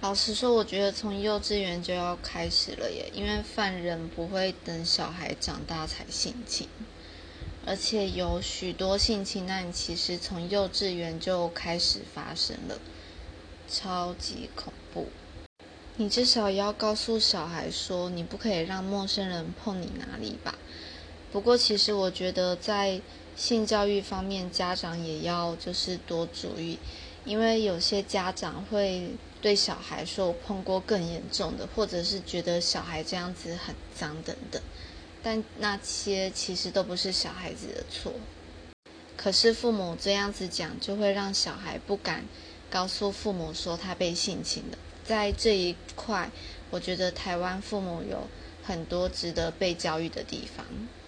老实说，我觉得从幼稚园就要开始了耶，因为犯人不会等小孩长大才性侵，而且有许多性侵案其实从幼稚园就开始发生了，超级恐怖。你至少要告诉小孩说，你不可以让陌生人碰你哪里吧。不过，其实我觉得在性教育方面，家长也要就是多注意，因为有些家长会对小孩说我碰过更严重的，或者是觉得小孩这样子很脏等等，但那些其实都不是小孩子的错。可是父母这样子讲，就会让小孩不敢告诉父母说他被性侵了。在这一块，我觉得台湾父母有很多值得被教育的地方。